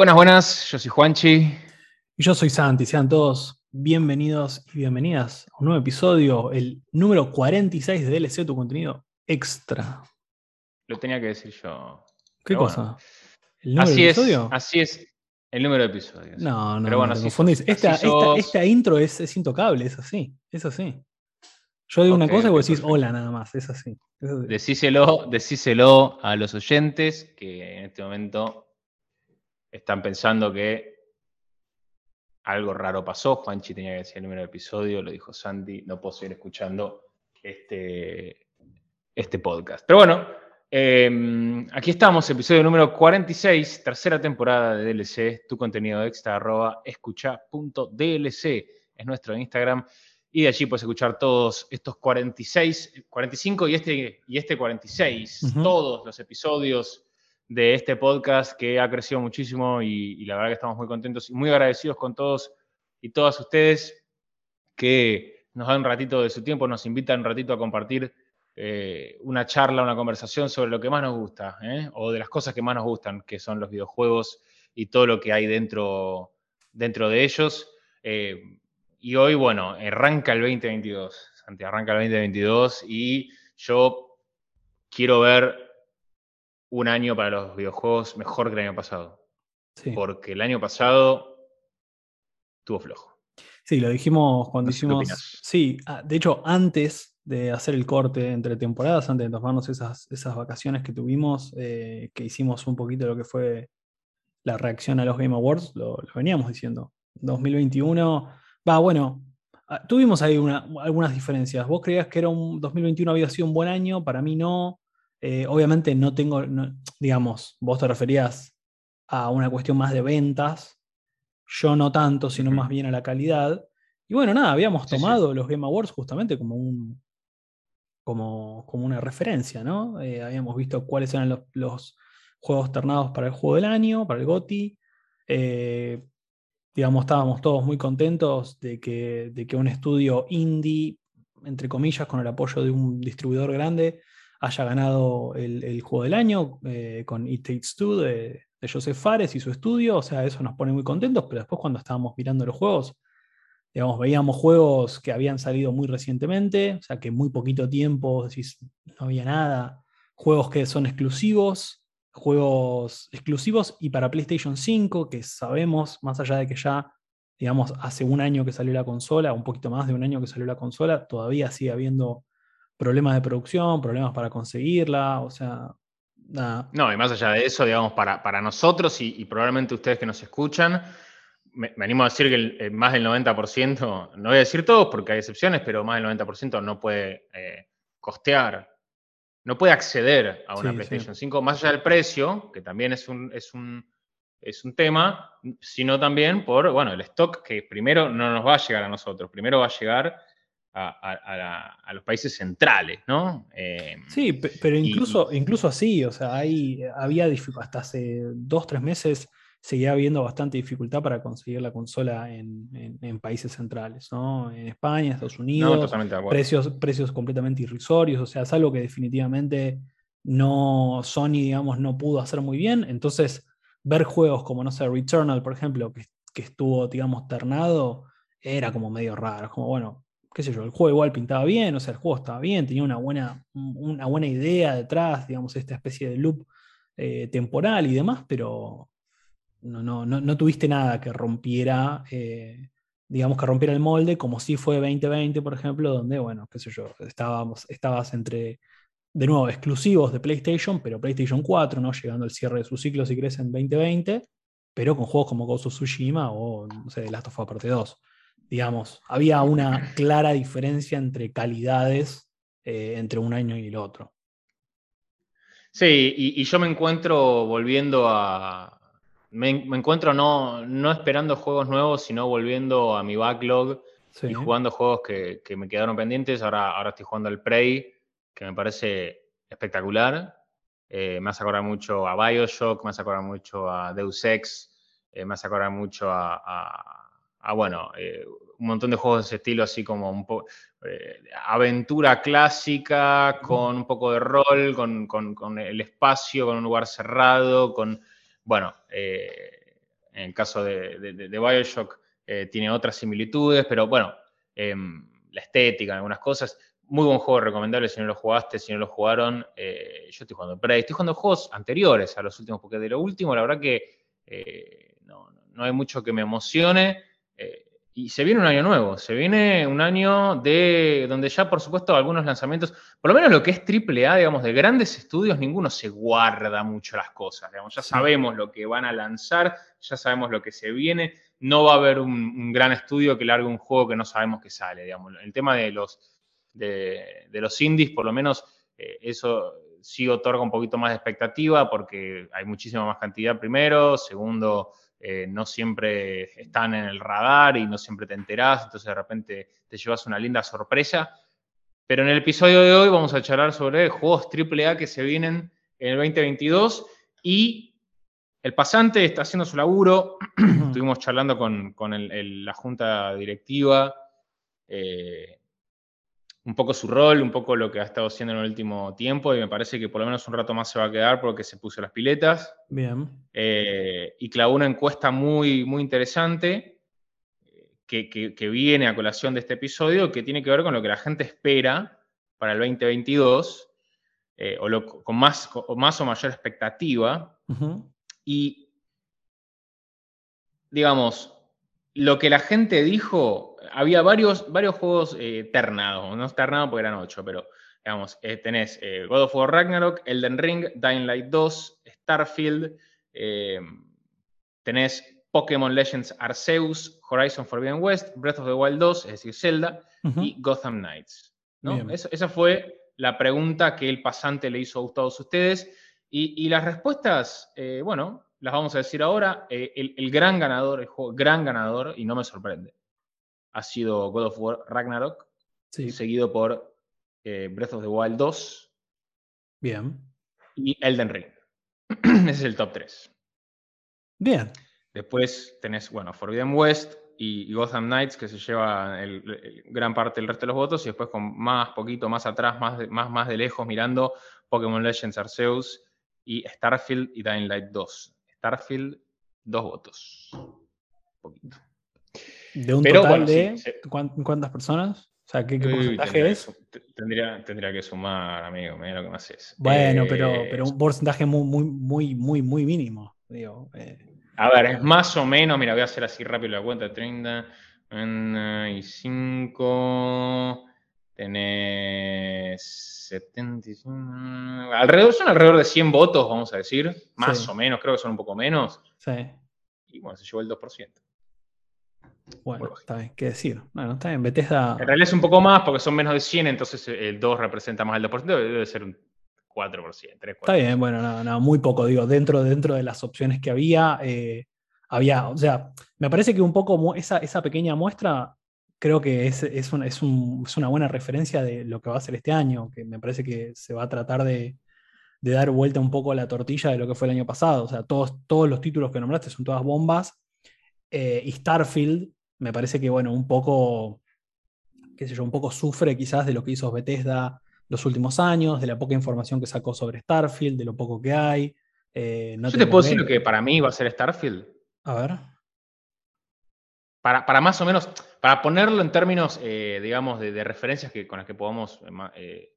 Buenas, buenas, yo soy Juanchi. Y yo soy Santi, sean todos bienvenidos y bienvenidas a un nuevo episodio, el número 46 de DLC, tu contenido extra. Lo tenía que decir yo. ¿Qué Pero cosa? bueno. ¿El número Así de es, episodio? así es el número de episodios. No, no, Pero no, bueno, te así confundís. Esta, intro es, es intocable, es así, es así. Yo digo una cosa y vos decís hola nada más, es así. es así. Decíselo, decíselo a los oyentes que en este momento están pensando que algo raro pasó. Juanchi tenía que decir el número episodio, lo dijo Santi, no puedo seguir escuchando este, este podcast. Pero bueno, eh, aquí estamos, episodio número 46, tercera temporada de DLC, tu contenido extra, arroba escucha.dlc, es nuestro Instagram. Y de allí puedes escuchar todos estos 46, 45 y este, y este 46, Ujú. todos los episodios de este podcast que ha crecido muchísimo y, la verdad que estamos muy contentos y muy agradecidos con todos y todas ustedes que nos dan un ratito de su tiempo, nos invitan un ratito a compartir eh, una charla, una conversación sobre lo que más nos gusta, ¿eh? o de las cosas que más nos gustan, que son los videojuegos y todo lo que hay dentro, dentro de ellos. Eh, y hoy, bueno, arranca el 2022, Santi, arranca el 2022 y yo quiero ver un año para los videojuegos mejor que el año pasado, Sí. porque el año pasado estuvo flojo. Sí, lo dijimos cuando No hicimos. Sí, ah, de hecho, antes de hacer el corte entre temporadas, antes de tomarnos esas, esas vacaciones que tuvimos, eh, que hicimos un poquito lo que fue la reacción a los Game Awards, lo, lo veníamos diciendo. 2021, va, bueno, ah, tuvimos ahí una- algunas diferencias. Vos creías que era un 2021 había sido un buen año, para mí no. Eh, obviamente no tengo, no- digamos, vos te referías a una cuestión más de ventas, yo no tanto, sino más bien a la calidad. Y bueno, nada, habíamos Sí, sí. tomado los Game Awards justamente como un como, como una referencia, ¿no? Eh, habíamos visto cuáles eran los, los juegos ternados para el juego del año, para el GOTY. Eh, digamos, estábamos todos muy contentos de que, de que un estudio indie, entre comillas, con el apoyo de un distribuidor grande, haya ganado el, juego del año eh, con It Takes Two de, Joseph Fares y su estudio. O sea, eso nos pone muy contentos, pero después cuando estábamos mirando los juegos, digamos, veíamos juegos que habían salido muy recientemente, o sea, que muy poquito tiempo no había nada. Juegos que son exclusivos, juegos exclusivos y para PlayStation 5, que sabemos, más allá de que ya, digamos, hace un año que salió la consola, un poquito más de un año que salió la consola, todavía sigue habiendo problemas de producción, problemas para conseguirla, o sea, nada. No, y más allá de eso, digamos, para, para nosotros y, y probablemente ustedes que nos escuchan, me, me animo a decir que el- el más del 90%, no voy a decir todos porque hay excepciones, pero más del 90% no puede eh, costear, no puede acceder a una Sí, sí. PlayStation 5, más allá del precio, que también es un, es un, es un tema, sino también por, bueno, el stock que primero no nos va a llegar a nosotros, primero va a llegar a, a- a la- a los países centrales, ¿no? Eh, Sí, pe- pero Y- incluso, incluso así, o sea, hay, había hasta hace dos, tres meses seguía habiendo bastante dificultad para conseguir la consola en, en- en países centrales, ¿no? En España, Estados Unidos, precios, precios completamente irrisorios, o sea, es algo que definitivamente no Sony, digamos, no pudo hacer muy bien. Entonces, ver juegos como, no sé, Returnal, por ejemplo, que, que estuvo, digamos, ternado, era como medio raro. Como, bueno, qué sé yo, el juego igual pintaba bien, o sea, el juego estaba bien, tenía una buena, un- una buena idea detrás, digamos, esta especie de loop eh, temporal y demás, pero no, no, no, no tuviste nada que rompiera, eh, digamos, que rompiera el molde, como si fue 2020, por ejemplo, donde, bueno, qué sé yo, estábamos, estabas entre, de nuevo, exclusivos de PlayStation, pero PlayStation 4, ¿no? Llegando al cierre de su ciclo, si querés, en 2020, pero con juegos como Ghost of Tsushima o, no sé, Last of Us Parte 2. Digamos, había una clara diferencia entre calidades eh, entre un año y el otro. Sí, y, y yo me encuentro volviendo a, me, encuentro no, no esperando juegos nuevos, sino volviendo a mi backlog y jugando juegos que, me quedaron pendientes. Ahora, ahora estoy jugando el Prey, que me parece espectacular. Eh, me hace acordar mucho a Bioshock, me hace acordar mucho a Deus Ex, eh, me hace acordar mucho a, bueno, eh, un montón de juegos de ese estilo, así como un poco aventura clásica, con un poco de rol, con, el espacio, con un lugar cerrado, con, bueno, en el caso de, de Bioshock tiene otras similitudes, pero bueno, la estética, algunas cosas. Muy buen juego, recomendable si no lo jugaste, si no lo jugaron. Eh, yo estoy jugando Prey, estoy jugando juegos anteriores a los últimos, porque de lo último, la verdad que eh, no, hay mucho que me emocione. Eh, y se viene un año nuevo, se viene un año de donde ya, por supuesto, algunos lanzamientos, por lo menos lo que es AAA, digamos, de grandes estudios, ninguno se guarda mucho las cosas, digamos, ya sabemos lo que van a lanzar, ya sabemos lo que se viene, no va a haber un, un gran estudio que largue un juego que no sabemos que sale, digamos. El tema de los de, los indies, por lo menos eh, eso sí otorga un poquito más de expectativa porque hay muchísima más cantidad primero, segundo, eh, no siempre están en el radar y no siempre te enterás, entonces de repente te llevas una linda sorpresa. Pero en el episodio de hoy vamos a charlar sobre juegos AAA que se vienen en el 2022 y el pasante está haciendo su laburo. Estuvimos charlando con, la junta directiva. Eh, un poco su rol, un poco lo que ha estado haciendo en el último tiempo y me parece que por lo menos un rato más se va a quedar porque se puso las piletas. Bien. Eh, y clavó una encuesta muy, muy interesante que, que, viene a colación de este episodio que tiene que ver con lo que la gente espera para el 2022 eh, o con, más, más o mayor expectativa. Y, digamos, lo que la gente dijo había varios, varios juegos eh, ternados, no ternados porque eran ocho, pero digamos, eh, tenés eh, God of War Ragnarok, Elden Ring, Dying Light 2, Starfield, tenés Pokémon Legends Arceus, Horizon Forbidden West, Breath of the Wild 2, es decir, Zelda, y Gotham Knights. esa fue la pregunta que el pasante le hizo a todos ustedes. Y, las respuestas, bueno, las vamos a decir ahora. El, el, gran ganador, el juego gran ganador, y no me sorprende, ha sido God of War Ragnarok, seguido por eh, Breath of the Wild 2. Bien. Y Elden Ring. Ese es el top 3. Bien. Después tenés, bueno, Forbidden West y, Gotham Knights, que se lleva gran parte del resto de los votos, y después con más, poquito más atrás, más de, más, más de lejos, mirando Pokémon Legends Arceus y Starfield y Dying Light 2. Starfield, dos votos. Poquito. ¿De un total de cuántas personas? O sea, ¿qué, porcentaje es? Tendría, tendría que sumar, amigo, mira lo que más es. Bueno, pero, eh, pero un porcentaje muy, muy, muy, muy, muy mínimo. Digo, eh. A ver, es más o menos, mira, voy a hacer así rápido la cuenta, 30 y 5, tenés 75, alrededor, son alrededor de 100 votos, vamos a decir, más o menos, creo que son un poco menos. Sí. Y bueno, se llevó el 2%. Bueno, está bien, ¿qué decir? Bueno, está bien, Bethesda... En realidad es un poco más porque son menos de 100, entonces el 2 representa más el 2%, debe ser un 4%, 3, 4%. Está bien, bueno, no, no, muy poco, digo, dentro, dentro de las opciones que había, eh, había, o sea, me parece que un poco esa, esa pequeña muestra creo que es, es, es, una buena referencia de lo que va a ser este año, que me parece que se va a tratar de, de dar vuelta un poco a la tortilla de lo que fue el año pasado. O sea, todos, todos los títulos que nombraste son todas bombas. Eh, y Starfield me parece que, bueno, un poco, qué sé yo, un poco sufre quizás de lo que hizo Bethesda los últimos años, de la poca información que sacó sobre Starfield, de lo poco que hay. Eh, no Yo te puedo decir lo que para mí va a ser Starfield. A ver. Para, para más o menos, para ponerlo en términos, eh, digamos, de, referencias que, con las que podamos eh,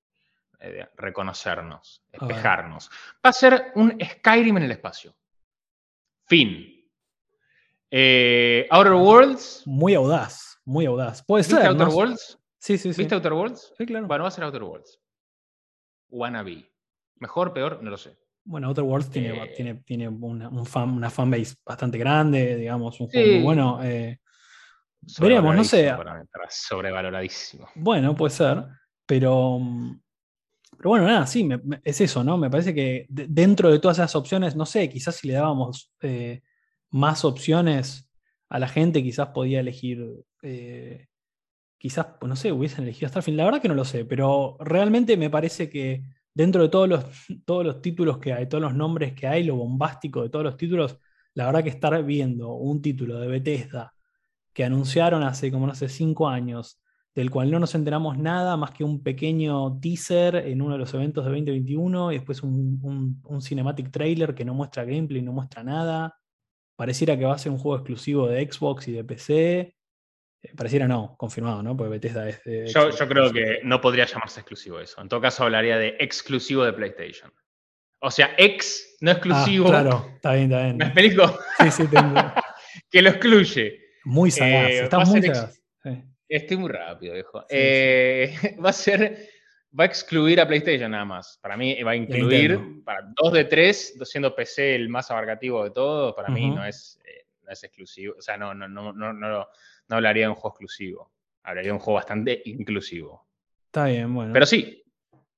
reconocernos, espejarnos. Va a ser un Skyrim en el espacio. Fin. Eh, Outer Worlds. Muy audaz, muy audaz. Puede ¿Viste Outer Worlds? Sí, sí, sí. ¿Viste Outer Worlds? Sí, claro. Bueno, va a ser Outer Worlds. Wannabe. Mejor, peor, no lo sé. Bueno, Outer Worlds tiene, eh, tiene, tiene una, un fan, una fanbase bastante grande, digamos, un juego muy bueno. Eh, veremos, no sé. Sobrevaloradísimo. Bueno, puede ser, pero, pero bueno, nada, sí, es eso, ¿no? Me parece que dentro de todas esas opciones, no sé, quizás si le dábamos más opciones a la gente, quizás podía elegir, eh, quizás, no sé, hubiesen elegido Starfield. La verdad que no lo sé, pero realmente me parece que dentro de todos los, todos los títulos que hay, todos los nombres que hay, lo bombástico de todos los títulos, la verdad que estar viendo un título de Bethesda que anunciaron hace como no sé, cinco años, del cual no nos enteramos nada más que un pequeño teaser en uno de los eventos de 2021 y después un, un cinematic trailer que no muestra gameplay, no muestra nada. Pareciera que va a ser un juego exclusivo de Xbox y de PC. Eh, pareciera no, confirmado, ¿no? Porque Bethesda es de yo, yo creo que no podría llamarse exclusivo eso. En todo caso, hablaría de exclusivo de PlayStation. O sea, ex, no exclusivo. Ah, claro, está bien, está bien. ¿Me explico? Sí, sí, tengo. que lo excluye. Muy sagaz, Eh, está muy sagaz. Sí. Estoy muy rápido, viejo. Sí, Eh, va a ser. Va a excluir a PlayStation nada más. Para mí va a incluir para dos de tres, siendo PC el más abarcativo de todo, para mí no es, eh, no es exclusivo. O sea, no, no, no, no, no, no hablaría de un juego exclusivo. Hablaría de un juego bastante inclusivo. Está bien, bueno. Pero sí,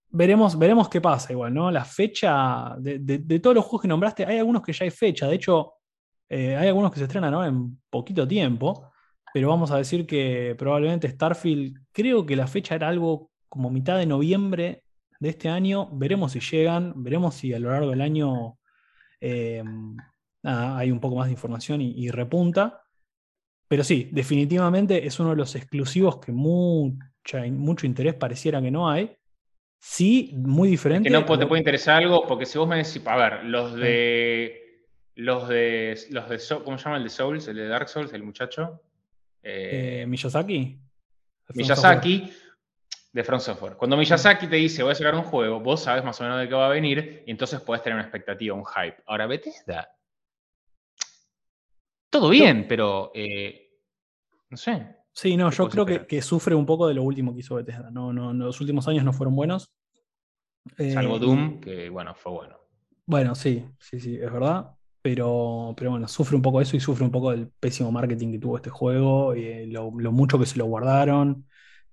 veremos, veremos qué pasa igual, ¿no? La fecha, de, de- de todos los juegos que nombraste, hay algunos que ya hay fecha. De hecho, eh, hay algunos que se estrenan ahora en poquito tiempo. Pero vamos a decir que probablemente Starfield, creo que la fecha era algo como mitad de noviembre de este año. Veremos si llegan, veremos si a lo largo del año eh, nada, hay un poco más de información y, y repunta. Pero sí, definitivamente es uno de los exclusivos que mucha, mucho interés pareciera que no hay. Sí, muy diferente. que no te puede interesar algo, porque si vos me decís, a ver, los de. Los de. Los de ¿Cómo se llama el de Souls? El de Dark Souls, el muchacho. Eh, eh, Miyazaki. Miyazaki de From Software. Cuando Miyazaki te dice voy a sacar un juego, vos sabes más o menos de qué va a venir y entonces puedes tener una expectativa, un hype. Ahora, Bethesda. Todo bien, pero eh, no sé. Sí, no, ¿Qué yo creo que, sufre un poco de lo último que hizo Bethesda. No, no, los últimos años no fueron buenos. Salvo Eh, Doom, que bueno, fue bueno. Bueno, sí, sí, sí, es verdad. Pero, pero bueno, sufre un poco eso y sufre un poco del pésimo marketing que tuvo este juego, y eh, lo, lo mucho que se lo guardaron.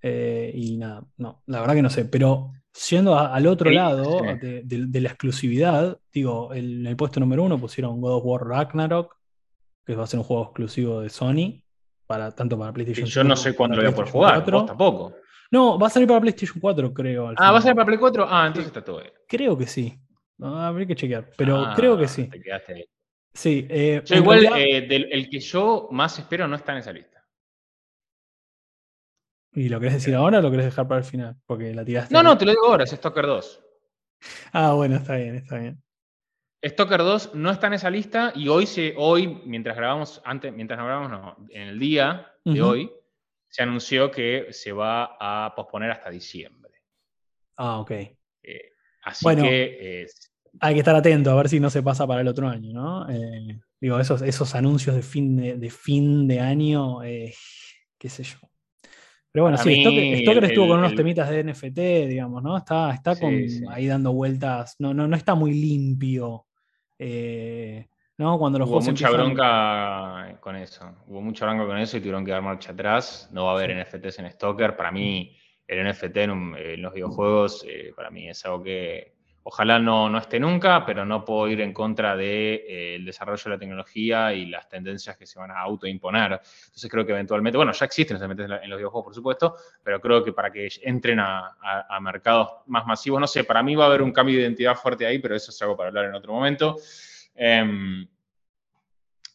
Eh, y nada, no, la verdad que no sé. Pero siendo a- al otro Sí, lado sí. de, de- de la exclusividad, digo, el- en el puesto número uno pusieron God of War Ragnarok, que va a ser un juego exclusivo de Sony, para, tanto para PlayStation yo no 5 sé cuándo lo voy a poder jugar, 4. vos tampoco. No, va a salir para PlayStation 4, creo. Ah, ¿va a ser para Play 4? Ah, entonces está todo bien. Creo que sí. Habría que chequear, pero Ah, creo que sí. Te quedaste ahí. Sí, eh, Yo igual, realidad- eh, del, el que yo más espero no está en esa lista. ¿Y lo querés decir ahora o lo querés dejar para el final? Porque la tiraste. No, ahí. no, te lo digo ahora, es Stalker 2. Ah, bueno, está bien, está bien. Stalker 2 no está en esa lista y hoy, se, hoy mientras grabamos, antes, mientras no grabamos, no, en el día de hoy, se anunció que se va a posponer hasta diciembre. Ah, ok. Eh, así Bueno. que eh, Hay que estar atento a ver si no se pasa para el otro año, ¿no? Eh, digo, esos, esos anuncios de fin de, de fin de año, eh, qué sé yo. Pero bueno, sí, mí, Stoker, Stoker el- estuvo con el- unos temitas de NFT, digamos, ¿no? Está, está Sí, con, sí. ahí dando vueltas. No, no, no está muy limpio. eh, ¿no? Cuando los hubo juegos mucha empiezan- bronca con eso. Hubo mucha bronca con eso y tuvieron que dar marcha atrás. No va a haber. NFTs en Stalker. Para mí, el NFT en, un- en los videojuegos, eh, para mí es algo que ojalá no, no esté nunca, pero no puedo ir en contra del desarrollo de la tecnología y las tendencias que se van a autoimponer. Entonces creo que eventualmente, bueno, ya existen los NFTs en los videojuegos, por supuesto, pero creo que para que entren a, a- mercados más masivos, no sé, para mí va a haber un cambio de identidad fuerte ahí, pero eso es algo para hablar en otro momento. Em,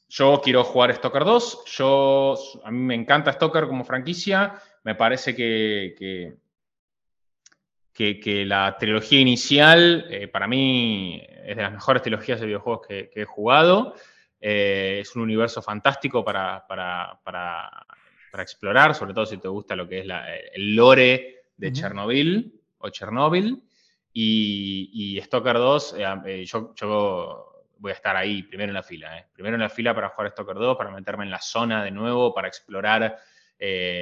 yo quiero jugar Stalker 2. Yo, a mí me encanta Stalker como franquicia. Me parece que, que- que la trilogía inicial, eh, para mí, es de las mejores trilogías de videojuegos que, que he jugado. Eh, es un universo fantástico para, para- para- para explorar, sobre todo si te gusta lo que es la- el lore de. Chernobyl o Chernobyl. Y, y Stalker 2, eh, yo, yo voy a estar ahí, primero en la fila. eh. Primero en la fila para jugar Stalker 2, para meterme en la zona de nuevo, para explorar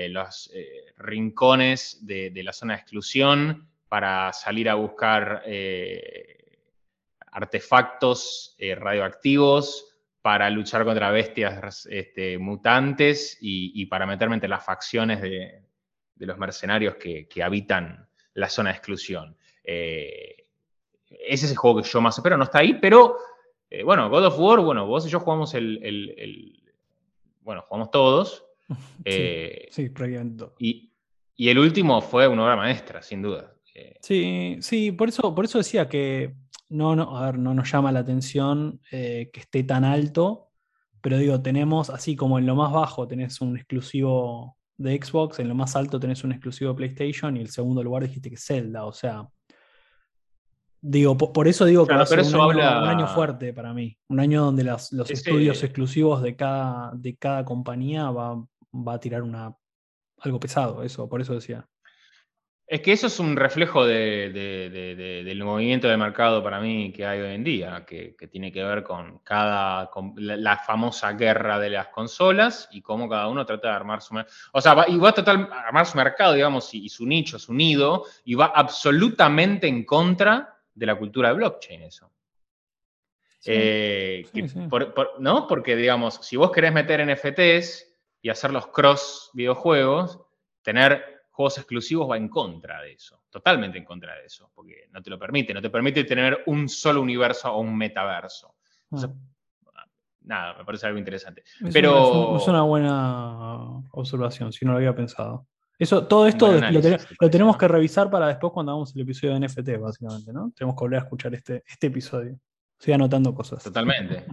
los rincones de, de la zona de exclusión, para salir a buscar eh, artefactos eh, radioactivos, para luchar contra bestias este, mutantes y, y para meterme entre las facciones de, de los mercenarios que, que habitan la zona de exclusión. Eh, ese es el juego que yo más espero, no está ahí, pero bueno, God of War, bueno, vos y yo jugamos el, bueno, jugamos todos. sí, sí, Y, y, el último fue una obra maestra, sin duda. Sí, sí, por eso, por eso decía que no, no, a ver, no nos llama la atención que esté tan alto, pero digo, tenemos, así como en lo más bajo tenés un exclusivo de Xbox, en lo más alto tenés un exclusivo de PlayStation y el segundo lugar dijiste que Zelda, o sea, digo, por, eso digo que va a ser un año, fuerte para mí, un año donde los estudios exclusivos de cada, de cada compañía va, va a tirar una, algo pesado, eso, por eso decía. Es que eso es un reflejo del movimiento de mercado para mí que hay hoy en día, que, tiene que ver con cada la, famosa guerra de las consolas y cómo cada uno trata de armar su o sea, va, y va a tratar de armar su mercado, digamos, y, su nicho, su nido, y va absolutamente en contra de la cultura de blockchain eso. Eh, ¿No? Porque, digamos, si vos querés meter NFTs y hacer los cross videojuegos, tener juegos exclusivos va en contra de eso, totalmente en contra de eso, porque no te lo permite, no te permite tener un solo universo o un metaverso. Ah. nada, me parece algo interesante. Es Pero... Una, es una buena observación, si no lo había pensado. Eso, todo esto lo, tenemos que revisar para después cuando hagamos el episodio de NFT, básicamente, ¿no? Tenemos que volver a escuchar este, este episodio. Estoy anotando cosas. Totalmente.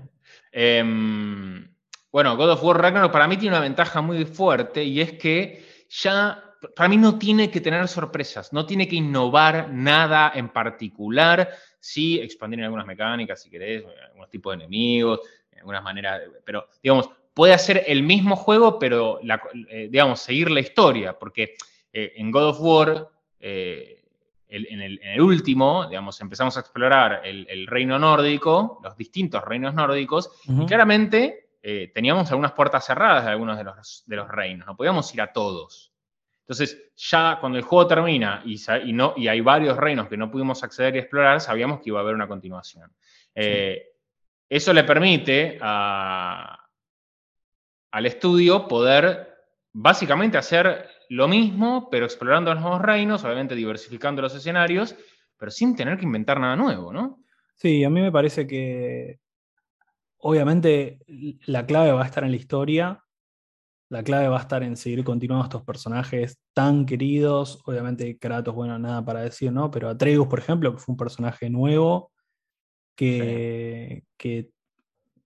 Em, bueno, God of War Ragnarok para mí tiene una ventaja muy fuerte y es que ya para mí no tiene que tener sorpresas, no tiene que innovar nada en particular, sí expandir en algunas mecánicas, si querés, algunos tipos de enemigos, algunas maneras, pero digamos, puede hacer el mismo juego, pero, eh, digamos, seguir la historia, porque eh, en God of War, eh, en, el, último, digamos, empezamos a explorar el, reino nórdico, los distintos reinos nórdicos, y claramente teníamos algunas puertas cerradas de algunos de los, de los reinos, no podíamos ir a todos. Entonces, ya cuando el juego termina y, no, y hay varios reinos que no pudimos acceder y explorar, sabíamos que iba a haber una continuación. Eh, eso le permite al estudio poder básicamente hacer lo mismo, pero explorando los nuevos reinos, obviamente diversificando los escenarios, pero sin tener que inventar nada nuevo, ¿no? Sí, a mí me parece que obviamente la clave va a estar en la historia, la clave va a estar en seguir continuando estos personajes tan queridos. Obviamente, Kratos, bueno, nada para decir, ¿no? Pero Atreus, por ejemplo, que fue un personaje nuevo, que,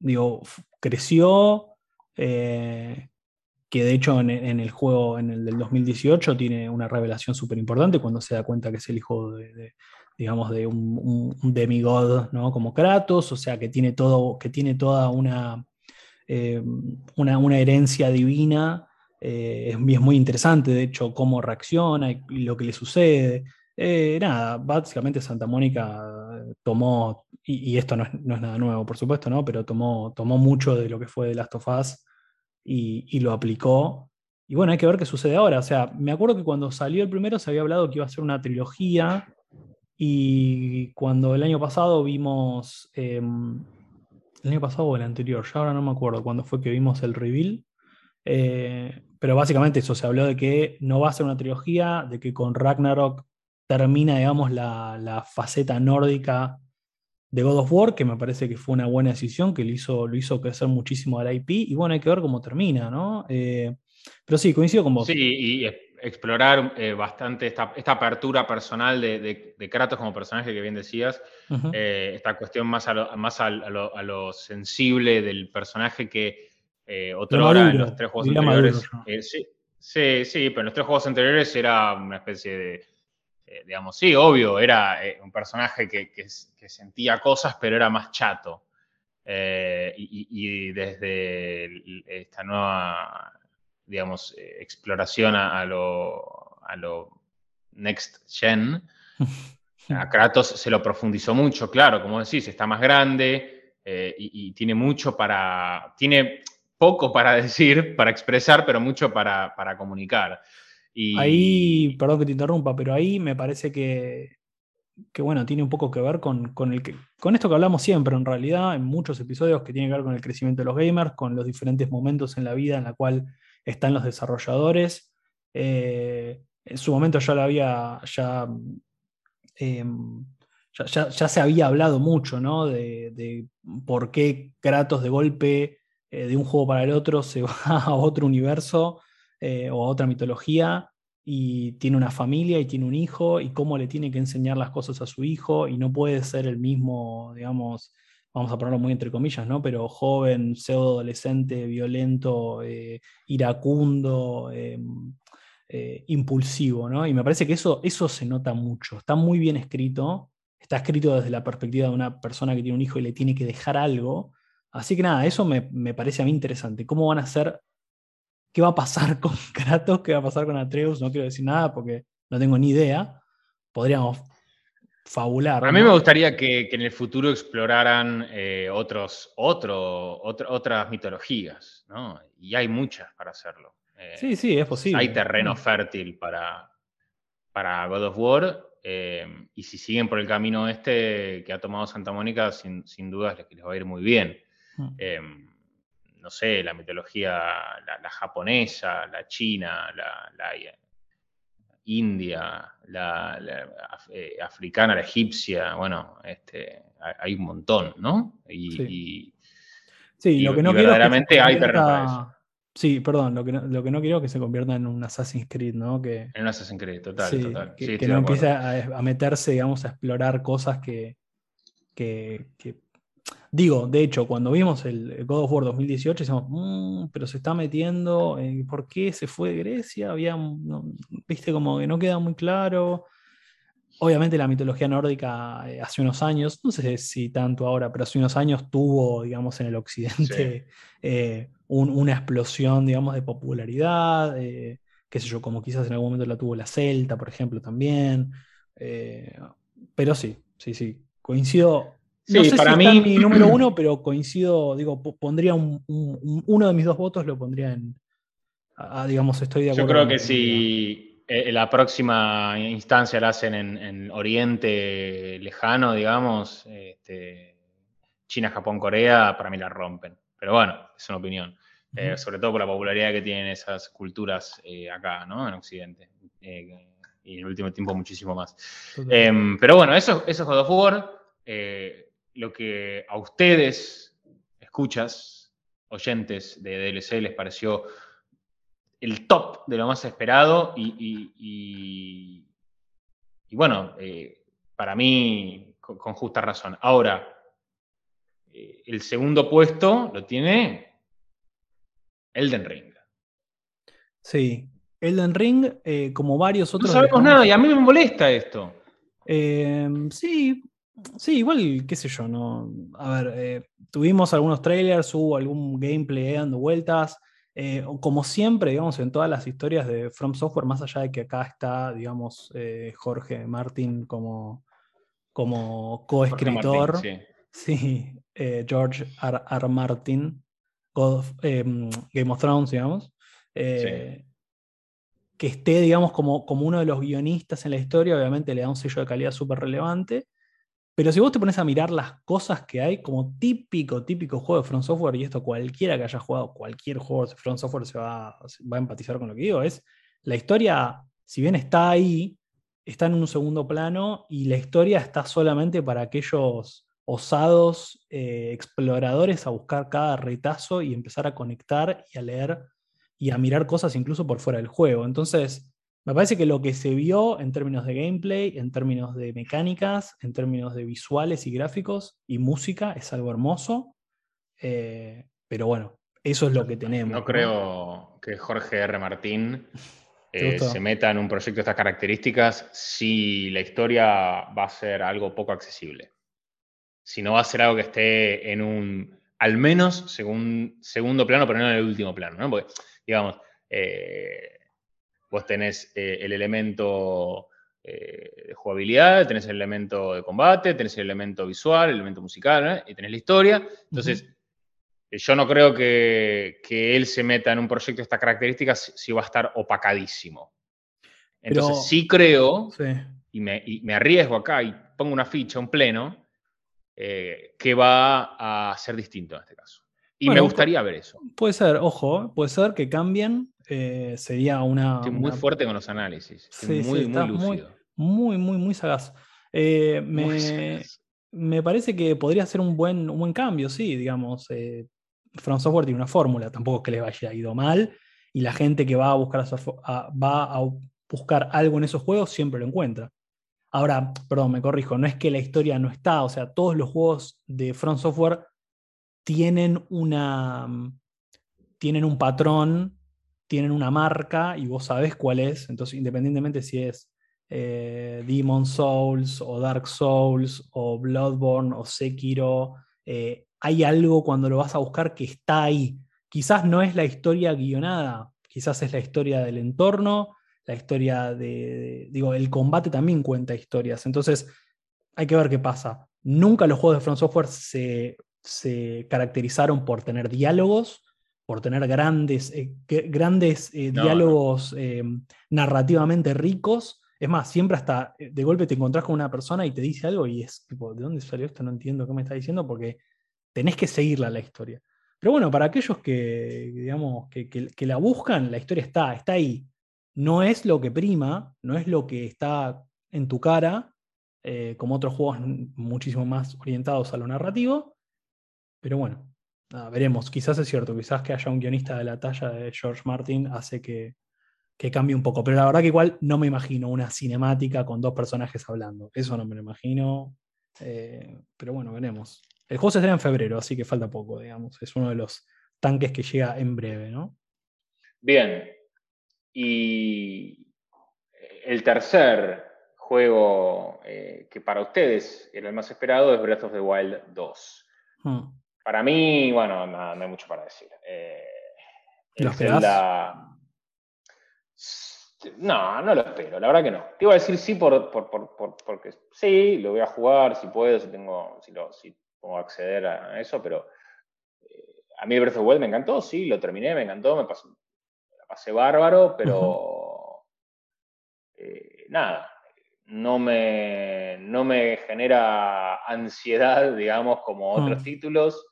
digo, creció, eh, que de hecho en, el juego, en el del 2018, tiene una revelación súper importante cuando se da cuenta que es el hijo de, digamos, de un, demigod, ¿no? Como Kratos, o sea, que tiene, todo, que tiene toda una eh, una, herencia divina. Eh, es, muy interesante, de hecho, cómo reacciona y, lo que le sucede. Eh, nada, básicamente Santa Mónica tomó, y, esto no es, nada nuevo, por supuesto, ¿no? pero tomó, tomó mucho de lo que fue The Last of Us y, lo aplicó. Y bueno, hay que ver qué sucede ahora. O sea, me acuerdo que cuando salió el primero se había hablado que iba a ser una trilogía. Y cuando el año pasado vimos em, el año pasado o el anterior, ya ahora no me acuerdo cuándo fue que vimos el reveal. Eh, pero básicamente eso, se habló de que no va a ser una trilogía, de que con Ragnarok termina, digamos, la, faceta nórdica de God of War, que me parece que fue una buena decisión, que lo hizo, lo hizo crecer muchísimo al IP, y bueno, hay que ver cómo termina, ¿no? Eh, pero sí, coincido con vos. Sí, y explorar eh, bastante esta, apertura personal de, Kratos como personaje que bien decías, eh, esta cuestión más, a lo, más a, lo, sensible del personaje que eh, otrora en los tres juegos anteriores. Eh, sí, sí, sí, pero en los tres juegos anteriores era una especie de, digamos, sí, obvio, era un personaje que, sentía cosas, pero era más chato. Y, y, desde esta nueva digamos, eh, exploración a, lo, a, lo, next gen. A Kratos se lo profundizó mucho, claro, como decís, está más grande eh, y, tiene mucho para, tiene poco para decir, para expresar, pero mucho para, comunicar. Y... Ahí, perdón que te interrumpa, pero ahí me parece que, que bueno, tiene un poco que ver con, el que, con esto que hablamos siempre, en realidad, en muchos episodios que tiene que ver con el crecimiento de los gamers, con los diferentes momentos en la vida en la cual están los desarrolladores. Eh, en su momento ya lo había, ya, em, ya, se había hablado mucho, ¿no? De, por qué Kratos de golpe eh, de un juego para el otro se va a otro universo eh, o a otra mitología y tiene una familia y tiene un hijo y cómo le tiene que enseñar las cosas a su hijo y no puede ser el mismo, digamos, vamos a ponerlo muy entre comillas, ¿no? Pero joven, pseudo adolescente, violento, eh, iracundo, em, impulsivo, ¿no? Y me parece que eso, eso se nota mucho, está muy bien escrito está escrito desde la perspectiva de una persona que tiene un hijo y le tiene que dejar algo. Así que nada, eso me, parece a mí interesante. ¿Cómo van a hacer? ¿Qué va a pasar con Kratos? ¿Qué va a pasar con Atreus? No quiero decir nada porque no tengo ni idea. Podríamos fabular. A mí me gustaría que, en el futuro exploraran eh, otros, otro, otras mitologías, ¿no? Y hay muchas para hacerlo. Eh, sí, sí, es posible. Hay terreno fértil para, para God of War Em, y si siguen por el camino este que ha tomado Santa Mónica, sin, sin dudas les, les, va a ir muy bien. Mm. No sé, la mitología, la, japonesa, la china, la, india, la, eh, africana, la egipcia, bueno, este, hay un montón, ¿no? Y, sí. lo que no verdaderamente hay terreno para eso. Sí, perdón, lo que, no, lo que no quiero es que se convierta en un Assassin's Creed, ¿no? Que, en un Assassin's Creed, total, total. Que, no empiece a, meterse, digamos, a explorar cosas que, que, Digo, de hecho, cuando vimos el God of War 2018, decimos, mm, pero se está metiendo, ¿por qué se fue de Grecia? Había, viste, como que no queda muy claro. Obviamente la mitología nórdica eh, hace unos años, no sé si tanto ahora, pero hace unos años tuvo, digamos, en el occidente eh, una explosión, digamos, de popularidad, eh, qué sé yo, como quizás en algún momento la tuvo la Celta, por ejemplo, también. pero sí, sí, sí, coincido. No sé para mí... mi número uno, pero coincido, digo, pondría uno de mis dos votos, lo pondría en, digamos, estoy de acuerdo. Yo creo que sí eh, la próxima instancia la hacen en, Oriente lejano, digamos, este, China, Japón, Corea, para mí la rompen. Pero bueno, es una opinión. Eh, sobre todo por la popularidad que tienen esas culturas eh, acá, ¿no? En Occidente. y en el último tiempo muchísimo más. Em, pero bueno, eso, eso es God of War. Lo que a ustedes, escuchas, oyentes de DLC, les pareció el top de lo más esperado y, bueno, eh, para mí con, justa razón. Ahora, eh, el segundo puesto lo tiene Elden Ring. Sí, Elden Ring, eh, como varios otros. No sabemos nada y a mí me molesta esto. sí, sí, igual, qué sé yo, no. A ver, tuvimos algunos trailers, hubo algún gameplay dando vueltas. Eh, como siempre, digamos, en todas las historias de From Software, más allá de que acá está, digamos, eh, Jorge Martin como, como coescritor. Sí, eh, George R. Martin, em, Game of Thrones, digamos. Que esté, digamos, como, como uno de los guionistas en la historia, obviamente le da un sello de calidad súper relevante. Pero si vos te pones a mirar las cosas que hay, como típico, típico juego de Front Software, y esto cualquiera que haya jugado cualquier juego de Front Software se va, va a empatizar con lo que digo, es la historia, si bien está ahí, está en un segundo plano y la historia está solamente para aquellos osados eh, exploradores a buscar cada retazo y empezar a conectar y a leer y a mirar cosas incluso por fuera del juego. Entonces, me parece que lo que se vio en términos de gameplay, en términos de mecánicas, en términos de visuales y gráficos y música es algo hermoso. Eh, pero bueno, eso es lo que tenemos. No, creo que Jorge R. Martín eh, se meta en un proyecto de estas características si la historia va a ser algo poco accesible. Si no va a ser algo que esté en un, al menos, segundo plano, pero no en el último plano. ¿no? Porque, digamos, eh, Vos tenés eh, el elemento eh, de jugabilidad, tenés el elemento de combate, tenés el elemento visual, el elemento musical, y tenés la historia. Entonces, eh, yo no creo que, él se meta en un proyecto de estas características si va a estar opacadísimo. Entonces, sí creo, Y, me, arriesgo acá y pongo una ficha, un pleno, que va a ser distinto en este caso. Y me gustaría ver eso. Puede ser, ojo, puede ser que cambien eh, sería una. muy fuerte con los análisis. muy, muy lúcido. Muy, muy, muy, sagaz. Eh, me, parece que podría ser un buen, un buen cambio, sí, digamos. Eh, From Software tiene una fórmula, tampoco es que les haya ido mal, y la gente que va a buscar, va a buscar algo en esos juegos siempre lo encuentra. Ahora, perdón, me corrijo, no es que la historia no está, o sea, todos los juegos de From Software tienen una tienen un patrón, tienen una marca y vos sabés cuál es, entonces independientemente si es eh, Demon Souls o Dark Souls o Bloodborne o Sekiro, eh, hay algo cuando lo vas a buscar que está ahí. Quizás no es la historia guionada, quizás es la historia del entorno, la historia de, digo, el combate también cuenta historias. Entonces, hay que ver qué pasa. Nunca los juegos de Front Software se, caracterizaron por tener diálogos, por tener grandes, eh, grandes diálogos narrativamente ricos. Es más, siempre hasta eh, de golpe te encontrás con una persona y te dice algo y es tipo, ¿de dónde salió esto? No entiendo qué me está diciendo porque tenés que seguirla la historia. Pero bueno, para aquellos que, digamos, que, la buscan, la historia está, está ahí. No es lo que prima, no es lo que está en tu cara, eh, como otros juegos muchísimo más orientados a lo narrativo. Pero bueno, veremos. Quizás es cierto, quizás que haya un guionista de la talla de George Martin hace que, que cambie un poco. Pero la verdad que igual no me imagino una cinemática con dos personajes hablando. Eso no me lo imagino. Eh, pero bueno, veremos. El juego se estrena en febrero, así que falta poco, digamos. Es uno de los tanques que llega en breve, ¿no? Bien. Y el tercer juego eh, que para ustedes era el más esperado es Breath of the Wild 2. Hmm. Para mí, bueno, no, hay mucho para decir. Eh, ¿Lo Zelda, no, no lo espero, la verdad que no. Te iba a decir sí por, porque sí, lo voy a jugar si puedo, si tengo, si, lo, si puedo acceder a eso, pero eh, a mí Breath of the Wild me encantó, sí, lo terminé, me encantó, me pasó, pasé bárbaro, pero eh, nada, no me, no me genera ansiedad, digamos, como otros mm. títulos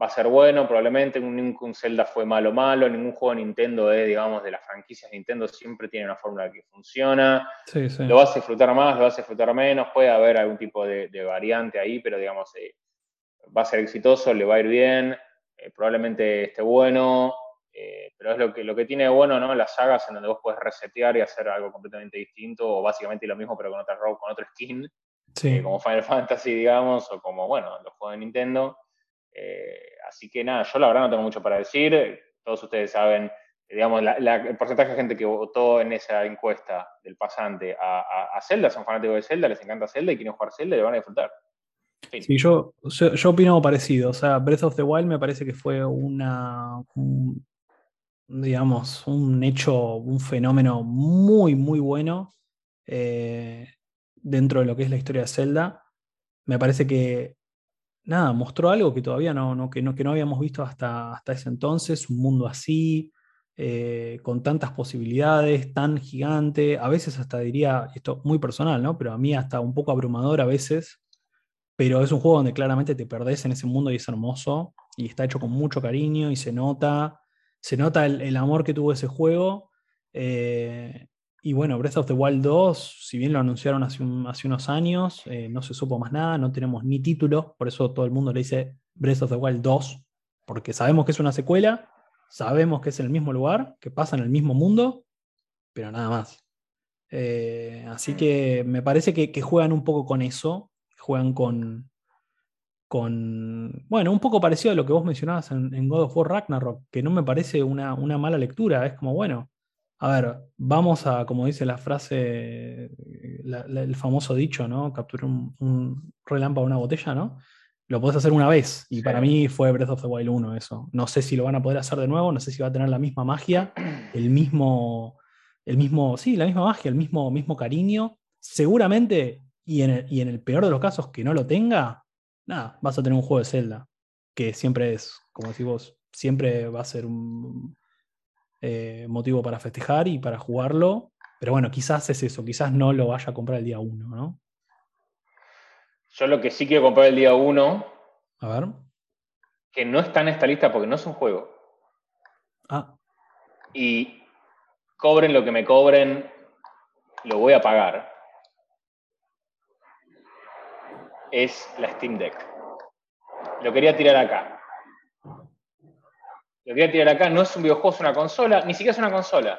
va a ser bueno, probablemente ningún Zelda fue malo malo, ningún juego de Nintendo es, digamos, de las franquicias Nintendo siempre tiene una fórmula que funciona. Lo vas a disfrutar más, lo vas a disfrutar menos, puede haber algún tipo de, variante ahí, pero digamos, eh, va a ser exitoso, le va a ir bien, eh, probablemente esté bueno, eh, pero es lo que, lo que tiene bueno, ¿no? Las sagas en donde vos puedes resetear y hacer algo completamente distinto, o básicamente lo mismo, pero con otra con otro skin, como Final Fantasy, digamos, o como, bueno, los juegos de Nintendo. Eh, así que nada, yo la verdad no tengo mucho para decir. Todos ustedes saben, digamos, el porcentaje de gente que votó en esa encuesta del pasante a, Zelda son fanáticos de Zelda, les encanta Zelda y quieren jugar Zelda y le van a disfrutar. Sí, yo, yo, opino parecido. O sea, Breath of the Wild me parece que fue una. digamos, un hecho, un fenómeno muy, muy bueno eh, dentro de lo que es la historia de Zelda. Me parece que nada, mostró algo que todavía no, que no, que no habíamos visto hasta, hasta ese entonces, un mundo así, eh, con tantas posibilidades, tan gigante, a veces hasta diría, esto muy personal, ¿no? Pero a mí hasta un poco abrumador a veces, pero es un juego donde claramente te perdés en ese mundo y es hermoso, y está hecho con mucho cariño y se nota, se nota el, amor que tuvo ese juego. Eh, y bueno, Breath of the Wild 2, si bien lo anunciaron hace, unos años, eh, no se supo más nada, no tenemos ni título, por eso todo el mundo le dice Breath of the Wild 2, porque sabemos que es una secuela, sabemos que es en el mismo lugar, que pasa en el mismo mundo, pero nada más. Eh, así que me parece que, juegan un poco con eso, juegan con, con, bueno, un poco parecido a lo que vos mencionabas en, God of War Ragnarok, que no me parece una, una mala lectura, es como, bueno, a ver, vamos a, como dice la frase, el famoso dicho, ¿no? Capturar un, relámpago en una botella, ¿no? Lo podés hacer una vez. Y para mí fue Breath of the Wild 1 eso. No sé si lo van a poder hacer de nuevo, no sé si va a tener la misma magia, el mismo, el mismo, sí, la misma magia, el mismo, mismo cariño. Seguramente, y en, el, y en el peor de los casos que no lo tenga, nada, vas a tener un juego de Zelda, que siempre es, como decís vos, siempre va a ser un, eh, motivo para festejar y para jugarlo. Pero bueno, quizás es eso, quizás no lo vaya a comprar el día 1, ¿no? Yo lo que sí quiero comprar el día 1. A ver. Que no está en esta lista porque no es un juego. Ah. Y cobren lo que me cobren, lo voy a pagar. es la Steam Deck. Lo quería tirar acá. Lo quería tirar acá. No es un videojuego, es una consola. Ni siquiera es una consola.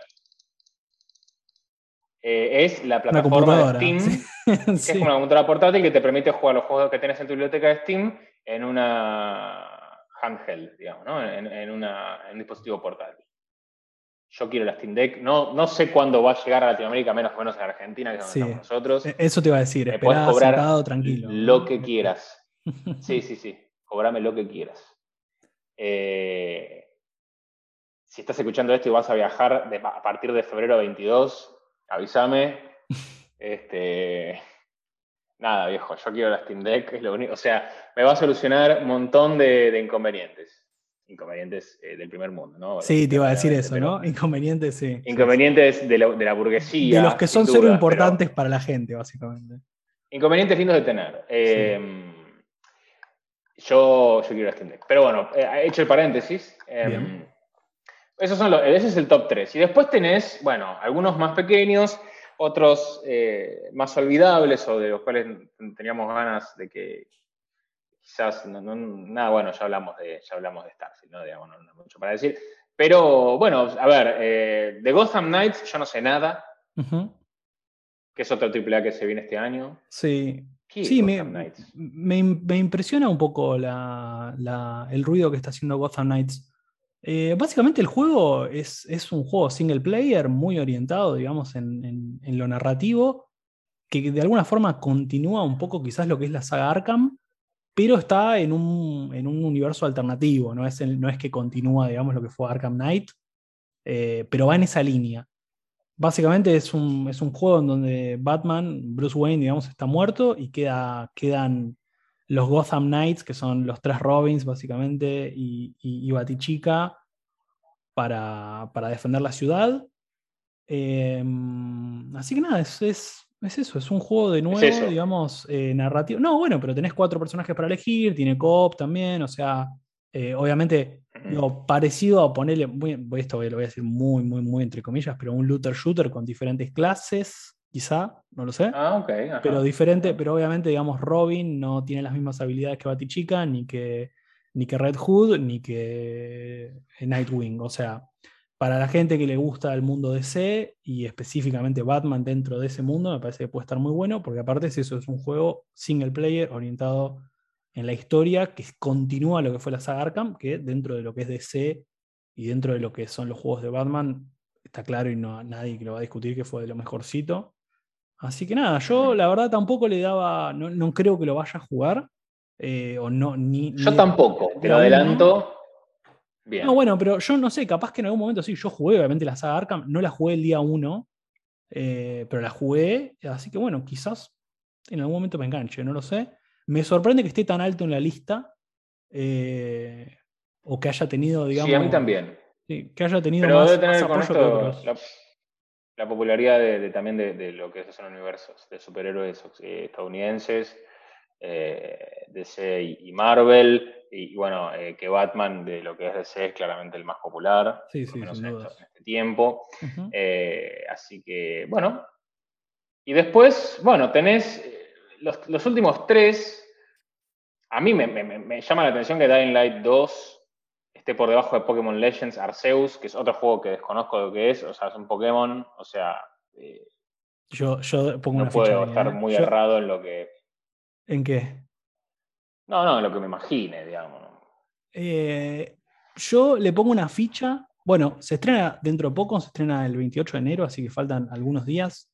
Eh, es la plataforma de Steam, que es una computadora portátil que te permite jugar los juegos que tienes en tu biblioteca de Steam en una handheld, digamos, ¿no? en, un dispositivo portátil. Yo quiero la Steam Deck. No, no sé cuándo va a llegar a Latinoamérica, menos o menos en Argentina, que es donde estamos nosotros. E-, eso te iba a decir, Me puedes cobrar tranquilo. Lo que quieras. Sí, sí, sí. Cobrame lo que quieras. Eh, si estás escuchando esto y vas a viajar a partir de febrero 22, avísame. Este, nada, viejo, yo quiero la Steam Deck, es lo único. O sea, me va a solucionar un montón de, inconvenientes. Inconvenientes eh, del primer mundo, ¿no? Sí, te iba a decir eso, ¿no? Inconvenientes, sí. Inconvenientes de la, burguesía. De los que son solo importantes para la gente, básicamente. Inconvenientes lindos de tener. Em, yo, yo quiero la Steam Deck. Pero bueno, he eh, hecho el paréntesis. Em, esos son los, ese es el top 3. Y después tenés, bueno, algunos más pequeños, otros eh, más olvidables o de los cuales teníamos ganas de que quizás, nada, bueno, ya hablamos de, ya hablamos de Starfield, ¿no? Digamos, no, hay mucho para decir. Pero bueno, a ver, eh, de Gotham Knights yo no sé nada, que es otro AAA que se viene este año. Sí. Sí, me, me, impresiona un poco el ruido que está haciendo Gotham Knights. Eh, básicamente el juego es, un juego single player muy orientado, digamos, en, lo narrativo, que de alguna forma continúa un poco quizás lo que es la saga Arkham, pero está en un, universo alternativo, no es, no es, que continúa, digamos, lo que fue Arkham Knight, eh, pero va en esa línea. Básicamente es un, es un, juego en donde Batman, Bruce Wayne, digamos, está muerto y queda, quedan los Gotham Knights, que son los tres Robins básicamente, y, y, Batichica para, defender la ciudad. Em, así que nada, es, es, eso, es un juego de nuevo, digamos, eh, narrativo. No, bueno, pero tenés cuatro personajes para elegir, tiene co también, o sea, eh, obviamente, lo parecido a ponerle, esto lo voy a decir muy, muy, muy entre comillas, pero un looter shooter con diferentes clases, quizá, no lo sé. Ah, ok. Pero diferente, pero obviamente, digamos, Robin no tiene las mismas habilidades que Batichica, ni que, ni que Red Hood, ni que Nightwing. O sea, para la gente que le gusta el mundo DC y específicamente Batman dentro de ese mundo, me parece que puede estar muy bueno, porque aparte eso es un juego single player orientado en la historia que continúa lo que fue la saga Arkham, que dentro de lo que es DC y dentro de lo que son los juegos de Batman, está claro y no nadie que lo va a discutir que fue de lo mejorcito. Así que nada, yo la verdad tampoco le daba, no, creo que lo vaya a jugar. Eh, o no, ni, yo tampoco, te lo adelanto. Bien. No, bueno, pero yo no sé, capaz que en algún momento sí, yo jugué obviamente la saga Arkham, no la jugué el día 1, eh, pero la jugué, así que bueno, quizás en algún momento me enganche, no lo sé. Me sorprende que esté tan alto en la lista, eh, o que haya tenido, digamos... Sí, a mí también. que haya tenido más, apoyo la popularidad de, también de, lo que son universos de superhéroes eh, estadounidenses, eh, DC y, Marvel, y, bueno, eh, que Batman de lo que es DC es claramente el más popular, sí, sí, en, este tiempo. así que, bueno. Y después, bueno, tenés los, últimos tres. A mí me, me, llama la atención que Dying Light 2 esté por debajo de Pokémon Legends Arceus, que es otro juego que desconozco lo que es, o sea, es un Pokémon, o sea... Eh, yo, yo pongo no puedo estar ¿eh? muy errado en lo que... ¿En qué? No, no, en lo que me imagine, digamos. Eh, yo le pongo una ficha. Bueno, se estrena dentro de poco, se estrena el 28 de enero, así que faltan algunos días.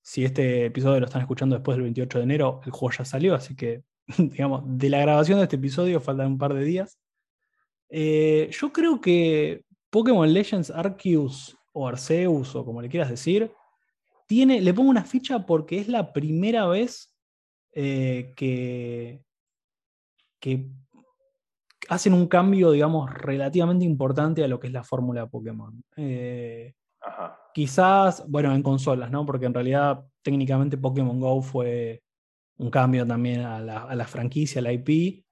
si este episodio lo están escuchando después del 28 de enero, el juego ya salió, así que, digamos, de la grabación de este episodio faltan un par de días. Eh, yo creo que Pokémon Legends Arceus o Arceus o como le quieras decir, tiene, le pongo una ficha porque es la primera vez eh, que, que hacen un cambio, digamos, relativamente importante a lo que es la fórmula de Pokémon. Eh, quizás, bueno, en consolas, ¿no? Porque en realidad técnicamente Pokémon Go fue un cambio también a la, a la franquicia, a la IP,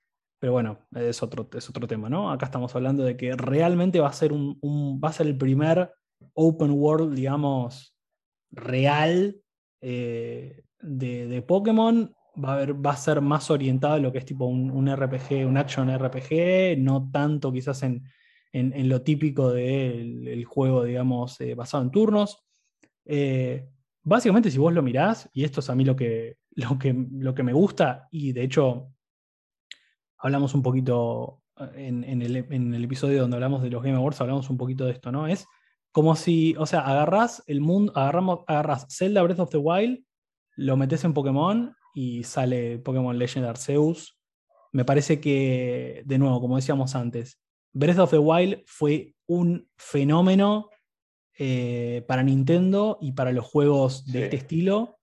pero bueno, es otro, es otro tema, ¿no? Acá estamos hablando de que realmente va a ser, un, va a ser el primer open world, digamos, real eh, de, Pokémon va a, va a ser más orientado a lo que es tipo un, RPG, un action RPG, no tanto quizás en, lo típico del juego, digamos, eh, basado en turnos. Eh, básicamente, si vos lo mirás, y esto es a mí lo que, lo, que, lo que me gusta, y de hecho hablamos un poquito eh, en, el, episodio donde hablamos de los Game Awards, hablamos un poquito de esto, ¿no? Es como si, o sea, agarras el mundo, agarramos, agarras Zelda Breath of the Wild, lo metes en Pokémon y sale Pokémon Legend Arceus. Me parece que, de nuevo, como decíamos antes, Breath of the Wild fue un fenómeno eh, para Nintendo y para los juegos de este estilo.